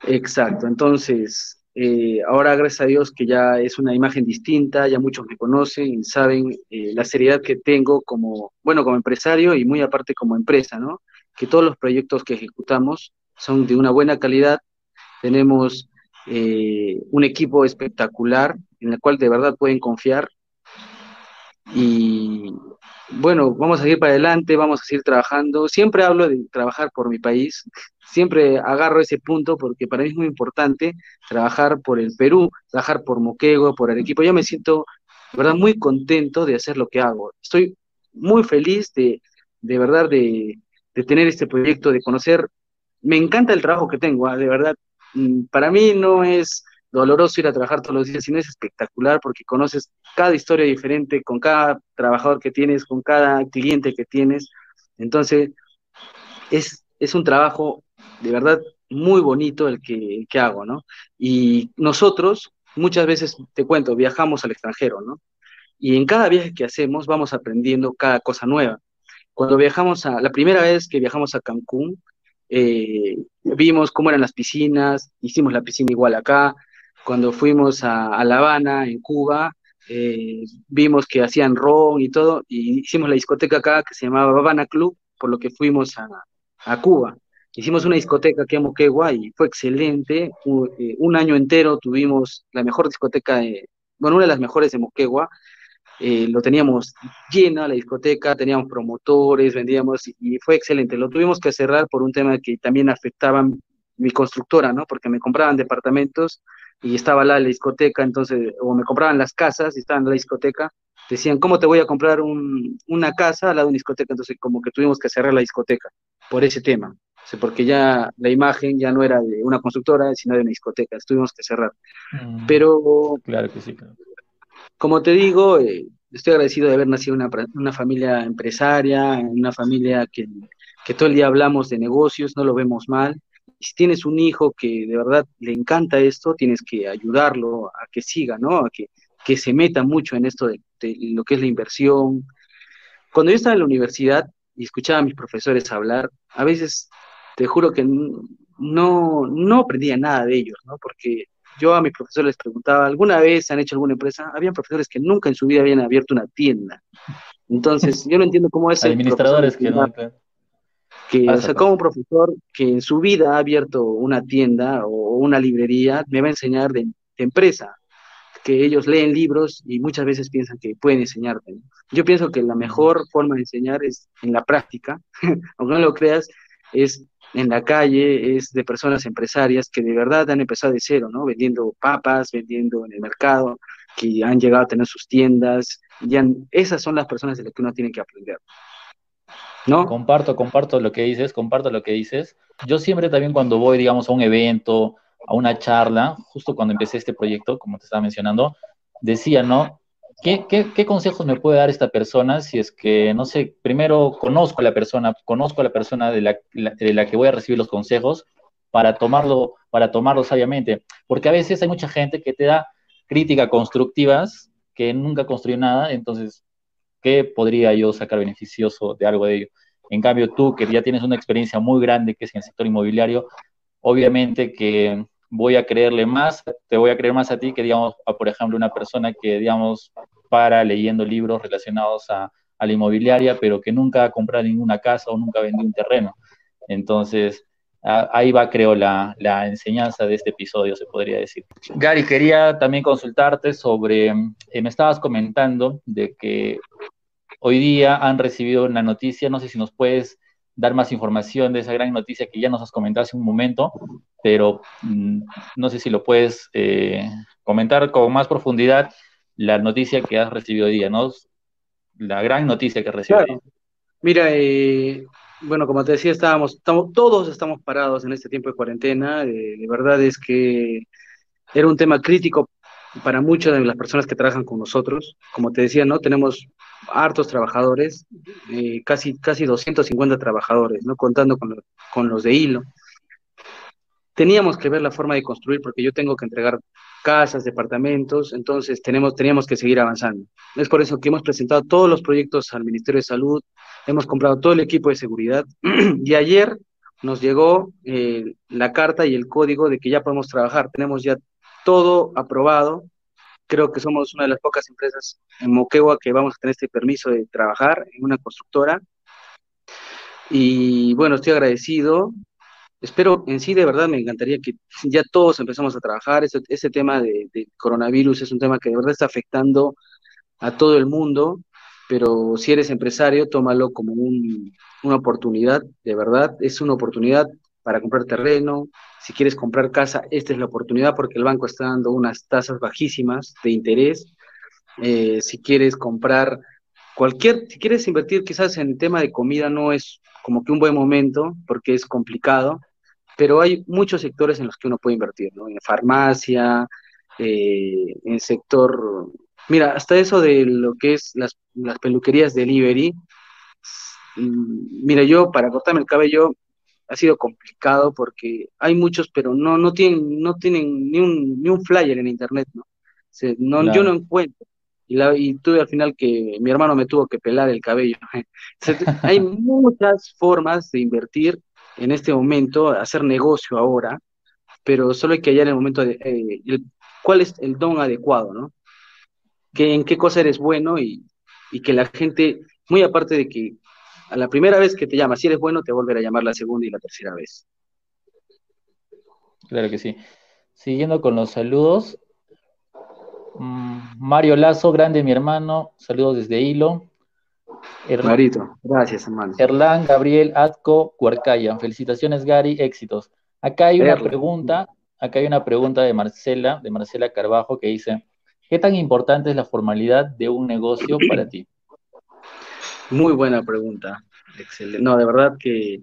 Exacto, entonces, eh, ahora gracias a Dios que ya es una imagen distinta, ya muchos me conocen y saben eh, la seriedad que tengo como, bueno, como empresario y muy aparte como empresa, ¿no? Que todos los proyectos que ejecutamos son de una buena calidad, tenemos eh, un equipo espectacular en el cual de verdad pueden confiar y bueno, vamos a seguir para adelante, vamos a seguir trabajando. Siempre hablo de trabajar por mi país, siempre agarro ese punto porque para mí es muy importante trabajar por el Perú, trabajar por Moquegua, por el equipo. Yo me siento, de verdad, muy contento de hacer lo que hago. Estoy muy feliz de, de verdad, de, tener este proyecto, de conocer. Me encanta el trabajo que tengo, ¿ah? de verdad. Mm, para mí no es doloroso ir a trabajar todos los días, sino es espectacular porque conoces cada historia diferente con cada trabajador que tienes, con cada cliente que tienes. Entonces, es, es un trabajo de verdad muy bonito el que, que hago, ¿no? Y nosotros, muchas veces, te cuento, viajamos al extranjero, ¿no? Y en cada viaje que hacemos vamos aprendiendo cada cosa nueva. Cuando viajamos a, la primera vez que viajamos a Cancún, eh, vimos cómo eran las piscinas, hicimos la piscina igual acá, cuando fuimos a, La Habana, en Cuba, eh, vimos que hacían ron y todo, y hicimos la discoteca acá que se llamaba Habana Club, por lo que fuimos a, Cuba. Hicimos una discoteca aquí en Moquegua y fue excelente. Eh, un, año entero tuvimos la mejor discoteca, bueno, una de las mejores de Moquegua. Eh, lo teníamos llena la discoteca, teníamos promotores, vendíamos y fue excelente. Lo tuvimos que cerrar por un tema que también afectaba mi constructora, ¿no? Porque me compraban departamentos y estaba la, la discoteca, entonces, o me compraban las casas y estaban en la discoteca, decían, ¿cómo te voy a comprar una casa al lado de una discoteca? Entonces, como que tuvimos que cerrar la discoteca por ese tema, porque ya la imagen ya no era de una constructora, sino de una discoteca, tuvimos que cerrar. Mm. Pero, claro que sí, como te digo, eh, estoy agradecido de haber nacido en una, una, familia empresaria, en una familia que, que todo el día hablamos de negocios, no lo vemos mal, si tienes un hijo que de verdad le encanta esto, tienes que ayudarlo a que siga, ¿no? A que, se meta mucho en esto de, lo que es la inversión. Cuando yo estaba en la universidad y escuchaba a mis profesores hablar, a veces te juro que no, no aprendía nada de ellos, ¿no? Porque yo a mis profesores les preguntaba, ¿alguna vez han hecho alguna empresa? Habían profesores que nunca en su vida habían abierto una tienda. Entonces, yo no entiendo cómo es. Administradores que no que, o sea, como un profesor que en su vida ha abierto una tienda o una librería, me va a enseñar de, empresa, que ellos leen libros y muchas veces piensan que pueden enseñarte. Yo pienso que la mejor forma de enseñar es en la práctica, aunque no lo creas, es en la calle, es de personas empresarias que de verdad han empezado de cero, ¿no? Vendiendo papas, vendiendo en el mercado, que han llegado a tener sus tiendas, ya, esas son las personas de las que uno tiene que aprender. ¿No? Comparto, comparto lo que dices, comparto lo que dices. Yo siempre también cuando voy, digamos, a un evento, a una charla, justo cuando empecé este proyecto, como te estaba mencionando, decía, ¿no? ¿Qué, qué, consejos me puede dar esta persona si es que, no sé, primero conozco a la persona, conozco a la persona de la, de la que voy a recibir los consejos para tomarlo, para tomarlo sabiamente? Porque a veces hay mucha gente que te da críticas constructivas que nunca construyó nada, entonces ¿Qué podría yo sacar beneficioso de algo de ello? En cambio, tú, que ya tienes una experiencia muy grande, que es en el sector inmobiliario, obviamente que voy a creerle más, te voy a creer más a ti que, digamos, a, por ejemplo, una persona que, digamos, para leyendo libros relacionados a, la inmobiliaria, pero que nunca ha comprado ninguna casa o nunca vendió un terreno. Entonces, ahí va, creo, la, la, enseñanza de este episodio, se podría decir. Gary, quería también consultarte sobre, eh, me estabas comentando de que hoy día han recibido una noticia, no sé si nos puedes dar más información de esa gran noticia que ya nos has comentado hace un momento, pero mm, no sé si lo puedes eh, comentar con más profundidad la noticia que has recibido hoy día, ¿no? La gran noticia que has recibido. Mira, eh, bueno, como te decía, estábamos, estamos, todos estamos parados en este tiempo de cuarentena. Eh, de verdad es que era un tema crítico para muchas de las personas que trabajan con nosotros. Como te decía, ¿no? Tenemos hartos trabajadores, eh, casi, casi 250 trabajadores, ¿no? Contando con, con los de hilo. Teníamos que ver la forma de construir porque yo tengo que entregar casas, departamentos, entonces tenemos, teníamos que seguir avanzando. Es por eso que hemos presentado todos los proyectos al Ministerio de Salud, hemos comprado todo el equipo de seguridad y ayer nos llegó eh, la carta y el código de que ya podemos trabajar. Tenemos ya todo aprobado. Creo que somos una de las pocas empresas en Moquegua que vamos a tener este permiso de trabajar en una constructora. Y bueno, estoy agradecido. Espero, en sí, de verdad, me encantaría que ya todos empezamos a trabajar. Ese, ese tema de, de coronavirus es un tema que de verdad está afectando a todo el mundo, pero si eres empresario, tómalo como un, una oportunidad, de verdad, es una oportunidad para comprar terreno. Si quieres comprar casa, esta es la oportunidad porque el banco está dando unas tasas bajísimas de interés. Eh, si quieres comprar cualquier, si quieres invertir quizás en el tema de comida, no es como que un buen momento porque es complicado, pero hay muchos sectores en los que uno puede invertir, ¿no? En farmacia, eh, en sector, mira, hasta eso de lo que es las, las peluquerías delivery, Mm, mira, yo para cortarme el cabello ha sido complicado porque hay muchos, pero no, no tienen, no tienen ni un, ni un flyer en internet, ¿no? no Yo no encuentro. Y, la, y tuve al final que mi hermano me tuvo que pelar el cabello. hay muchas formas de invertir en este momento, hacer negocio ahora, pero solo hay que hallar el momento de eh, cuál es el don adecuado, ¿no? Que, en qué cosa eres bueno y, y que la gente, muy aparte de que a la primera vez que te llama, si eres bueno, te volverá a llamar la segunda y la tercera vez. Claro que sí. Siguiendo con los saludos. Mm, Mario Lazo, grande mi hermano, saludos desde Hilo. Marito, gracias hermano. Erlán Gabriel Atco Cuarcaya, felicitaciones Gary, éxitos. Acá hay una pregunta, acá hay una pregunta de Marcela, de Marcela Carbajo que dice, ¿qué tan importante es la formalidad de un negocio para ti? Muy buena pregunta. Excelente. No, de verdad que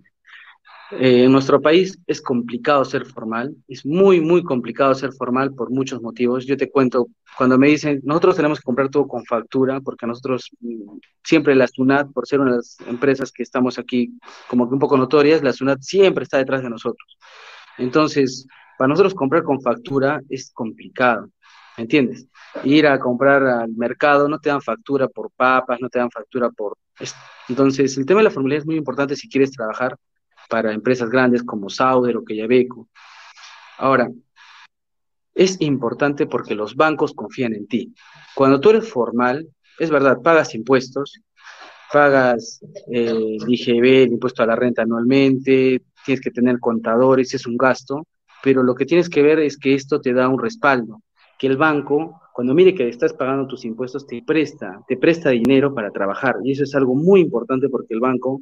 eh, en nuestro país es complicado ser formal, es muy, muy complicado ser formal por muchos motivos. Yo te cuento, cuando me dicen, nosotros tenemos que comprar todo con factura, porque nosotros mm, siempre la SUNAT, por ser una de las empresas que estamos aquí como que un poco notorias, la SUNAT siempre está detrás de nosotros. Entonces, para nosotros comprar con factura es complicado. ¿me entiendes? Ir a comprar al mercado, no te dan factura por papas, no te dan factura por... Entonces, el tema de la formalidad es muy importante si quieres trabajar para empresas grandes como Sauder o Quellaveco. Ahora, es importante porque los bancos confían en ti. Cuando tú eres formal, es verdad, pagas impuestos, pagas eh, el IGB, el impuesto a la renta anualmente, tienes que tener contadores, es un gasto, pero lo que tienes que ver es que esto te da un respaldo que el banco, cuando mire que estás pagando tus impuestos, te presta, te presta dinero para trabajar. Y eso es algo muy importante porque el banco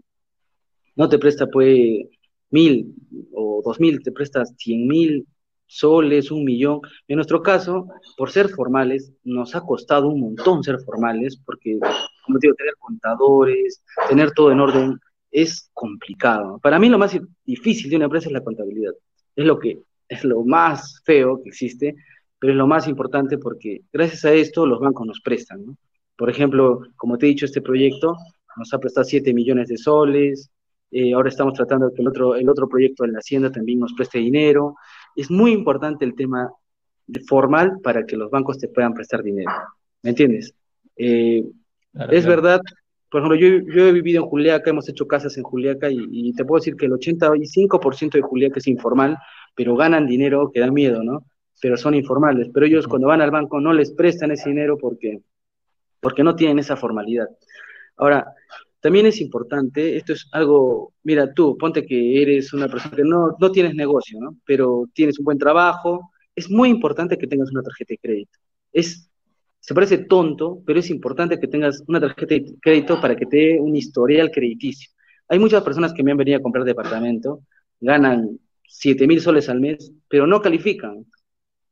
no te presta pues mil o dos mil, te presta cien mil soles, un millón. En nuestro caso, por ser formales, nos ha costado un montón ser formales, porque, como digo, tener contadores, tener todo en orden, es complicado. Para mí lo más difícil de una empresa es la contabilidad. Es lo que es lo más feo que existe, pero es lo más importante porque gracias a esto los bancos nos prestan. Por ejemplo, como te he dicho, este proyecto nos ha prestado 7 millones de soles, eh, ahora estamos tratando de que el otro, el otro proyecto en la Hacienda también nos preste dinero. Es muy importante el tema de formal para que los bancos te puedan prestar dinero, ¿me entiendes? Eh, es verdad, por ejemplo, yo, yo, he vivido en Juliaca, hemos hecho casas en Juliaca y, y te puedo decir que el 85% de Juliaca es informal, pero ganan dinero que da miedo, ¿no? pero son informales. Pero ellos cuando van al banco no les prestan ese dinero porque, porque no tienen esa formalidad. Ahora, también es importante, esto es algo, mira tú, ponte que eres una persona que no, no tienes negocio, ¿no? pero tienes un buen trabajo, es muy importante que tengas una tarjeta de crédito. Es, se parece tonto, pero es importante que tengas una tarjeta de crédito para que te dé un historial crediticio. Hay muchas personas que me han venido a comprar departamento, ganan 7 mil soles al mes, pero no califican.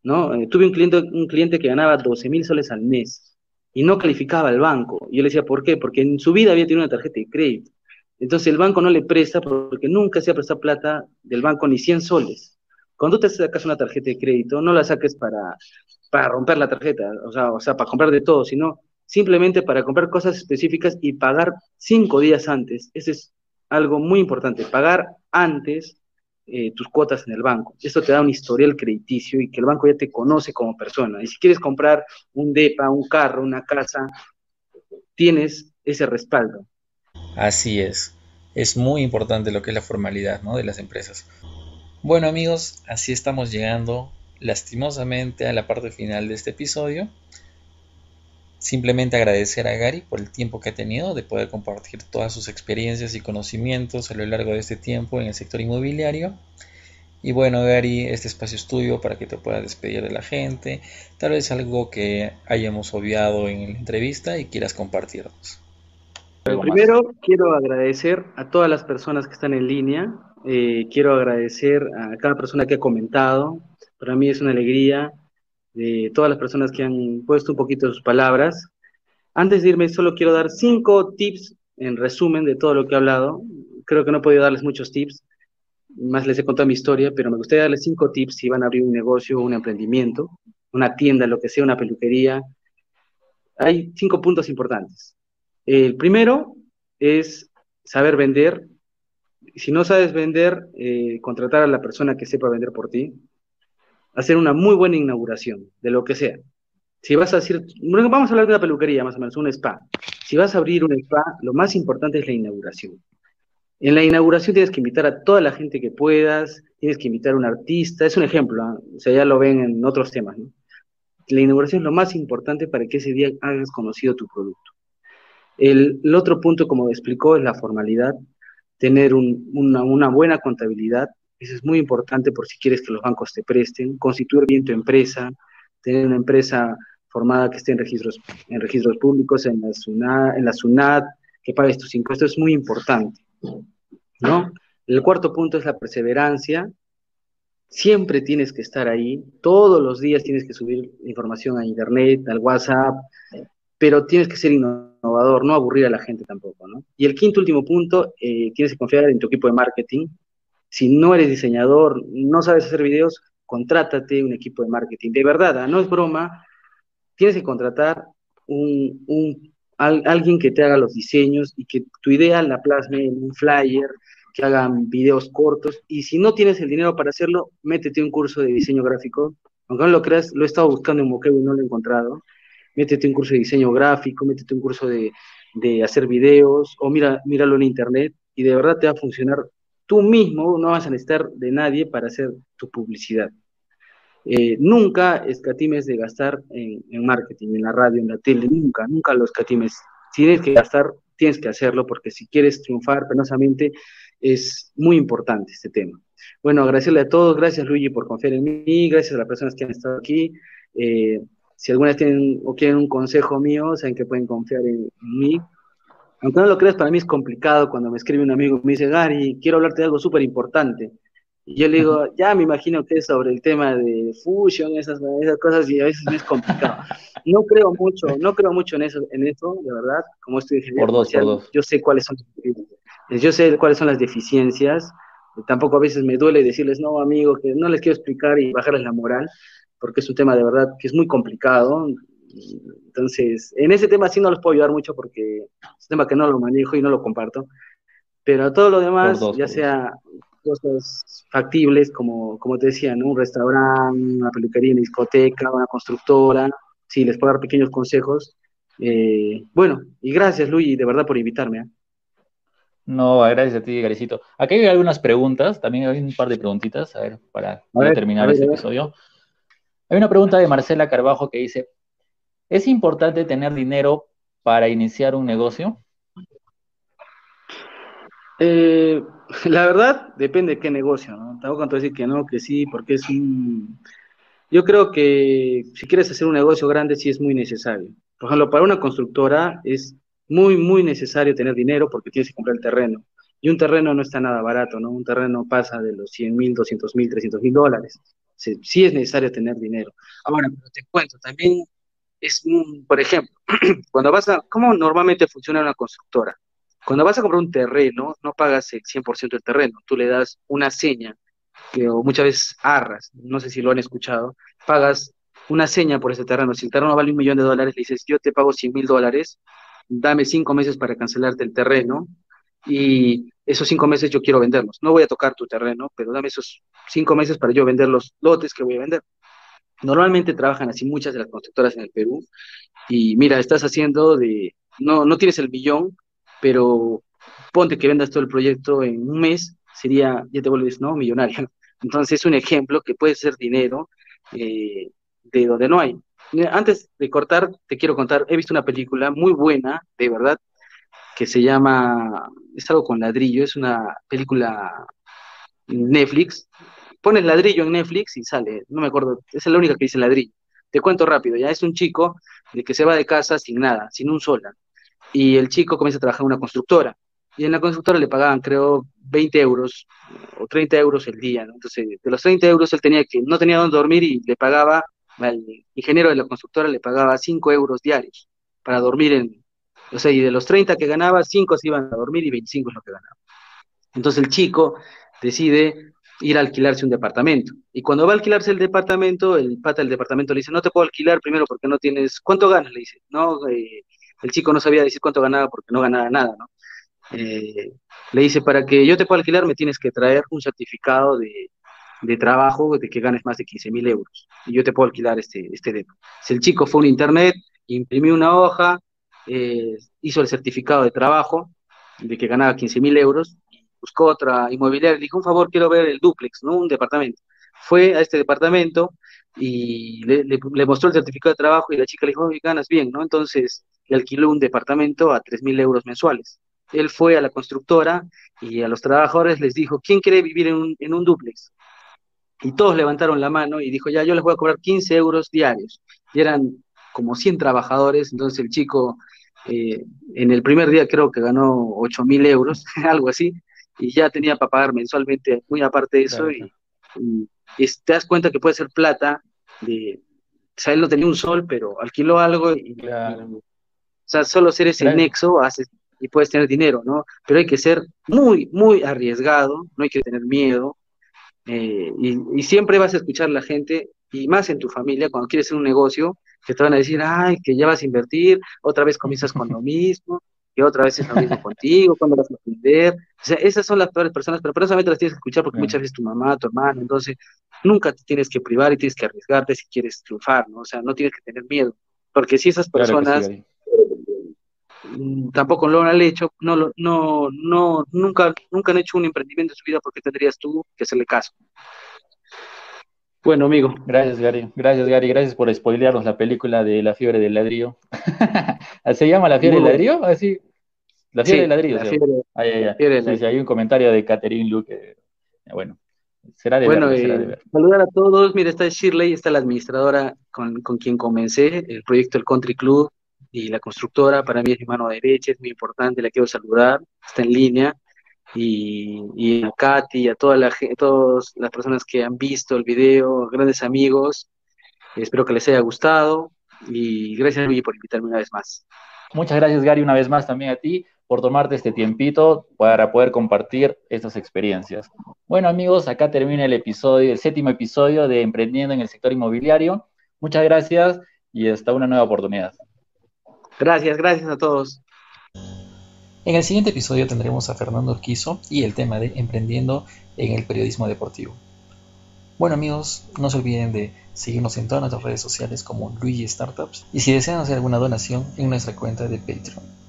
¿no? Eh, tuve un cliente, un cliente que ganaba 12 mil soles al mes y no calificaba al banco. Yo le decía, ¿por qué? Porque en su vida había tenido una tarjeta de crédito. Entonces el banco no le presta porque nunca se ha prestado plata del banco ni 100 soles. Cuando te sacas una tarjeta de crédito, no la saques para, para romper la tarjeta, o sea, o sea, para comprar de todo, sino simplemente para comprar cosas específicas y pagar cinco días antes. Ese es algo muy importante, pagar antes eh, tus cuotas en el banco. Esto te da un historial crediticio y que el banco ya te conoce como persona. Y si quieres comprar un DEPA, un carro, una casa, tienes ese respaldo. Así es. Es muy importante lo que es la formalidad ¿no? de las empresas. Bueno amigos, así estamos llegando lastimosamente a la parte final de este episodio. Simplemente agradecer a Gary por el tiempo que ha tenido de poder compartir todas sus experiencias y conocimientos a lo largo de este tiempo en el sector inmobiliario. Y bueno, Gary, este espacio es tuyo para que te puedas despedir de la gente. Tal vez algo que hayamos obviado en la entrevista y quieras compartirnos. Primero, quiero agradecer a todas las personas que están en línea. Eh, quiero agradecer a cada persona que ha comentado. Para mí es una alegría de todas las personas que han puesto un poquito sus palabras. Antes de irme, solo quiero dar cinco tips en resumen de todo lo que he hablado. Creo que no he podido darles muchos tips, más les he contado mi historia, pero me gustaría darles cinco tips si van a abrir un negocio, un emprendimiento, una tienda, lo que sea, una peluquería. Hay cinco puntos importantes. El primero es saber vender. Si no sabes vender, eh, contratar a la persona que sepa vender por ti hacer una muy buena inauguración de lo que sea. Si vas a decir, vamos a hablar de una peluquería más o menos, un spa. Si vas a abrir un spa, lo más importante es la inauguración. En la inauguración tienes que invitar a toda la gente que puedas, tienes que invitar a un artista, es un ejemplo, ¿ah? o sea, ya lo ven en otros temas. La inauguración es lo más importante para que ese día hagas conocido tu producto. El, otro punto, como explicó, es la formalidad, tener una, una buena contabilidad, eso es muy importante por si quieres que los bancos te presten, constituir bien tu empresa, tener una empresa formada que esté en registros, en registros públicos, en la, SUNAT, que pagues tus impuestos, es muy importante. ¿no? El cuarto punto es la perseverancia. Siempre tienes que estar ahí, todos los días tienes que subir información a internet, al WhatsApp, pero tienes que ser innovador, no aburrir a la gente tampoco, ¿no? Y el quinto último punto, eh, tienes que confiar en tu equipo de marketing, si no eres diseñador, no sabes hacer videos, contrátate un equipo de marketing. De verdad, ¿ah? no es broma, tienes que contratar un, alguien que te haga los diseños y que tu idea la plasme en un flyer, que hagan videos cortos. Y si no tienes el dinero para hacerlo, métete un curso de diseño gráfico. Aunque no lo creas, lo he estado buscando en Moqueo y no lo he encontrado. Métete un curso de diseño gráfico, métete un curso de, hacer videos, o mira, míralo en internet, y de verdad te va a funcionar tú mismo no vas a necesitar de nadie para hacer tu publicidad. Eh, nunca escatimes de gastar en, marketing, en la radio, en la tele, nunca, nunca lo escatimes. Tienes que gastar, tienes que hacerlo, porque si quieres triunfar penosamente, es muy importante este tema. Bueno, agradecerle a todos, gracias Luigi por confiar en mí, gracias a las personas que han estado aquí. Eh, si alguna vez tienen o quieren un consejo mío, saben que pueden confiar en mí aunque no lo creas, para mí es complicado cuando me escribe un amigo y me dice, Gary, quiero hablarte de algo súper importante. Y yo le digo, ya me imagino que es sobre el tema de fusion, esas, esas cosas, y a veces es complicado. No creo mucho, no creo mucho en eso, en eso, de verdad, como estoy por dos, por dos. yo sé cuáles son yo sé cuáles son las deficiencias, tampoco a veces me duele decirles, no, amigo, que no les quiero explicar y bajarles la moral, porque es un tema de verdad que es muy complicado, entonces, en ese tema sí no les puedo ayudar mucho porque es un tema que no lo manejo y no lo comparto. Pero todo lo demás, ya sea cosas factibles, como, como te decía, un restaurante, una peluquería, una discoteca, una constructora, sí, les puedo dar pequeños consejos. Eh, bueno, y gracias, Luis, de verdad por invitarme. ¿eh? No, gracias a ti, Garecito. Aquí hay algunas preguntas, también hay un par de preguntitas, a ver, para, terminar este episodio. Hay una pregunta de Marcela Carbajo que dice, ¿Es importante tener dinero para iniciar un negocio? Eh, la verdad, depende de qué negocio, ¿no? Tampoco decir que no, que sí, porque es un... Yo creo que si quieres hacer un negocio grande, sí es muy necesario. Por ejemplo, para una constructora es muy, muy necesario tener dinero porque tienes que comprar el terreno. Y un terreno no está nada barato, ¿no? Un terreno pasa de los 100 mil, 200 mil, 300 mil dólares. Sí, es necesario tener dinero. Ahora, pero te cuento, también es, por ejemplo, cuando vas a, ¿cómo normalmente funciona una constructora? Cuando vas a comprar un terreno, no pagas el 100% del terreno, tú le das una seña, que, o muchas veces arras, no sé si lo han escuchado, pagas una seña por ese terreno. Si el terreno vale un millón de dólares, le dices, yo te pago 100 mil dólares, dame cinco meses para cancelarte el terreno y esos cinco meses yo quiero venderlos. No voy a tocar tu terreno, pero dame esos cinco meses para yo vender los lotes que voy a vender. Normalmente trabajan así muchas de las constructoras en el Perú. Y mira, estás haciendo de, no, no tienes el billón, pero ponte que vendas todo el proyecto en un mes, sería, ya te vuelves, ¿no? Millonario. Entonces es un ejemplo que puede ser dinero eh, de donde no hay. Antes de cortar, te quiero contar, he visto una película muy buena, de verdad, que se llama, es algo con ladrillo, es una película Netflix. Pones ladrillo en Netflix y sale, no me acuerdo, es la única que dice ladrillo. Te cuento rápido, ya es un chico de que se va de casa sin nada, sin un sola. Y el chico comienza a trabajar en una constructora. Y en la constructora le pagaban, creo, 20 euros o 30 euros el día. Entonces, de los 30 euros él tenía que, no tenía dónde dormir y le pagaba, al ingeniero de la constructora le pagaba 5 euros diarios para dormir en, o sea, y de los 30 que ganaba, 5 se iban a dormir y 25 es lo que ganaba. Entonces el chico decide ir a alquilarse un departamento. Y cuando va a alquilarse el departamento, el pata del departamento le dice, no te puedo alquilar primero porque no tienes, ¿cuánto ganas? Le dice, no, eh, el chico no sabía decir cuánto ganaba porque no ganaba nada, ¿no? Eh, le dice, para que yo te pueda alquilar me tienes que traer un certificado de, de trabajo de que ganes más de 15 mil euros y yo te puedo alquilar este, este el chico fue a un internet, imprimió una hoja, eh, hizo el certificado de trabajo de que ganaba 15 mil euros, buscó otra inmobiliaria, le dijo, un favor, quiero ver el duplex, ¿no? Un departamento. Fue a este departamento y le, mostró el certificado de trabajo y la chica le dijo, ganas bien, ¿no? Entonces le alquiló un departamento a 3 mil euros mensuales. Él fue a la constructora y a los trabajadores les dijo, ¿quién quiere vivir en un, en duplex? Y todos levantaron la mano y dijo, ya, yo les voy a cobrar 15 euros diarios. Y eran como 100 trabajadores, entonces el chico eh, en el primer día creo que ganó 8 mil euros, algo así, y ya tenía para pagar mensualmente, muy aparte de eso, y, te das cuenta que puede ser plata, de, o sea, él no tenía un sol, pero alquiló algo, y, o sea, solo ser ese nexo y puedes tener dinero, ¿no? Pero hay que ser muy, muy arriesgado, no hay que tener miedo, eh, y, y, siempre vas a escuchar a la gente, y más en tu familia, cuando quieres hacer un negocio, que te van a decir, ay, que ya vas a invertir, otra vez comienzas con lo mismo, que otra vez es lo mismo contigo, cuando vas a aprender. O sea, esas son las peores personas, pero precisamente las tienes que escuchar porque muchas veces tu mamá, tu hermano, entonces nunca te tienes que privar y tienes que arriesgarte si quieres triunfar, ¿no? O sea, no tienes que tener miedo, porque si esas personas mm, tampoco lo han hecho, no, no, no, nunca, nunca han hecho un emprendimiento en su vida, porque tendrías tú que hacerle caso. Bueno, amigo. Gracias, Gary. Gracias, Gary. Gracias por spoilearnos la película de La fiebre del ladrillo. ¿Se llama La fiebre del ladrillo? Así. Ah, la fiebre del ladrillo. La fiebre, sí, sí, hay un comentario de Catherine Luke. bueno, será de bueno, eh, saludar a todos. Mira, está Shirley, está la administradora con, con quien comencé el proyecto El Country Club y la constructora. Para mí es mi mano derecha, es muy importante, la quiero saludar. Está en línea y, a Katy y a toda la, todas las personas que han visto el video, grandes amigos. Espero que les haya gustado y gracias Luigi por invitarme una vez más. Muchas gracias Gary una vez más también a ti por tomarte este tiempito para poder compartir estas experiencias. Bueno amigos, acá termina el episodio, el séptimo episodio de Emprendiendo en el sector inmobiliario. Muchas gracias y hasta una nueva oportunidad. Gracias, gracias a todos. En el siguiente episodio tendremos a Fernando Urquizo y el tema de emprendiendo en el periodismo deportivo. Bueno amigos, no se olviden de seguirnos en todas nuestras redes sociales como Luigi Startups y si desean hacer alguna donación en nuestra cuenta de Patreon.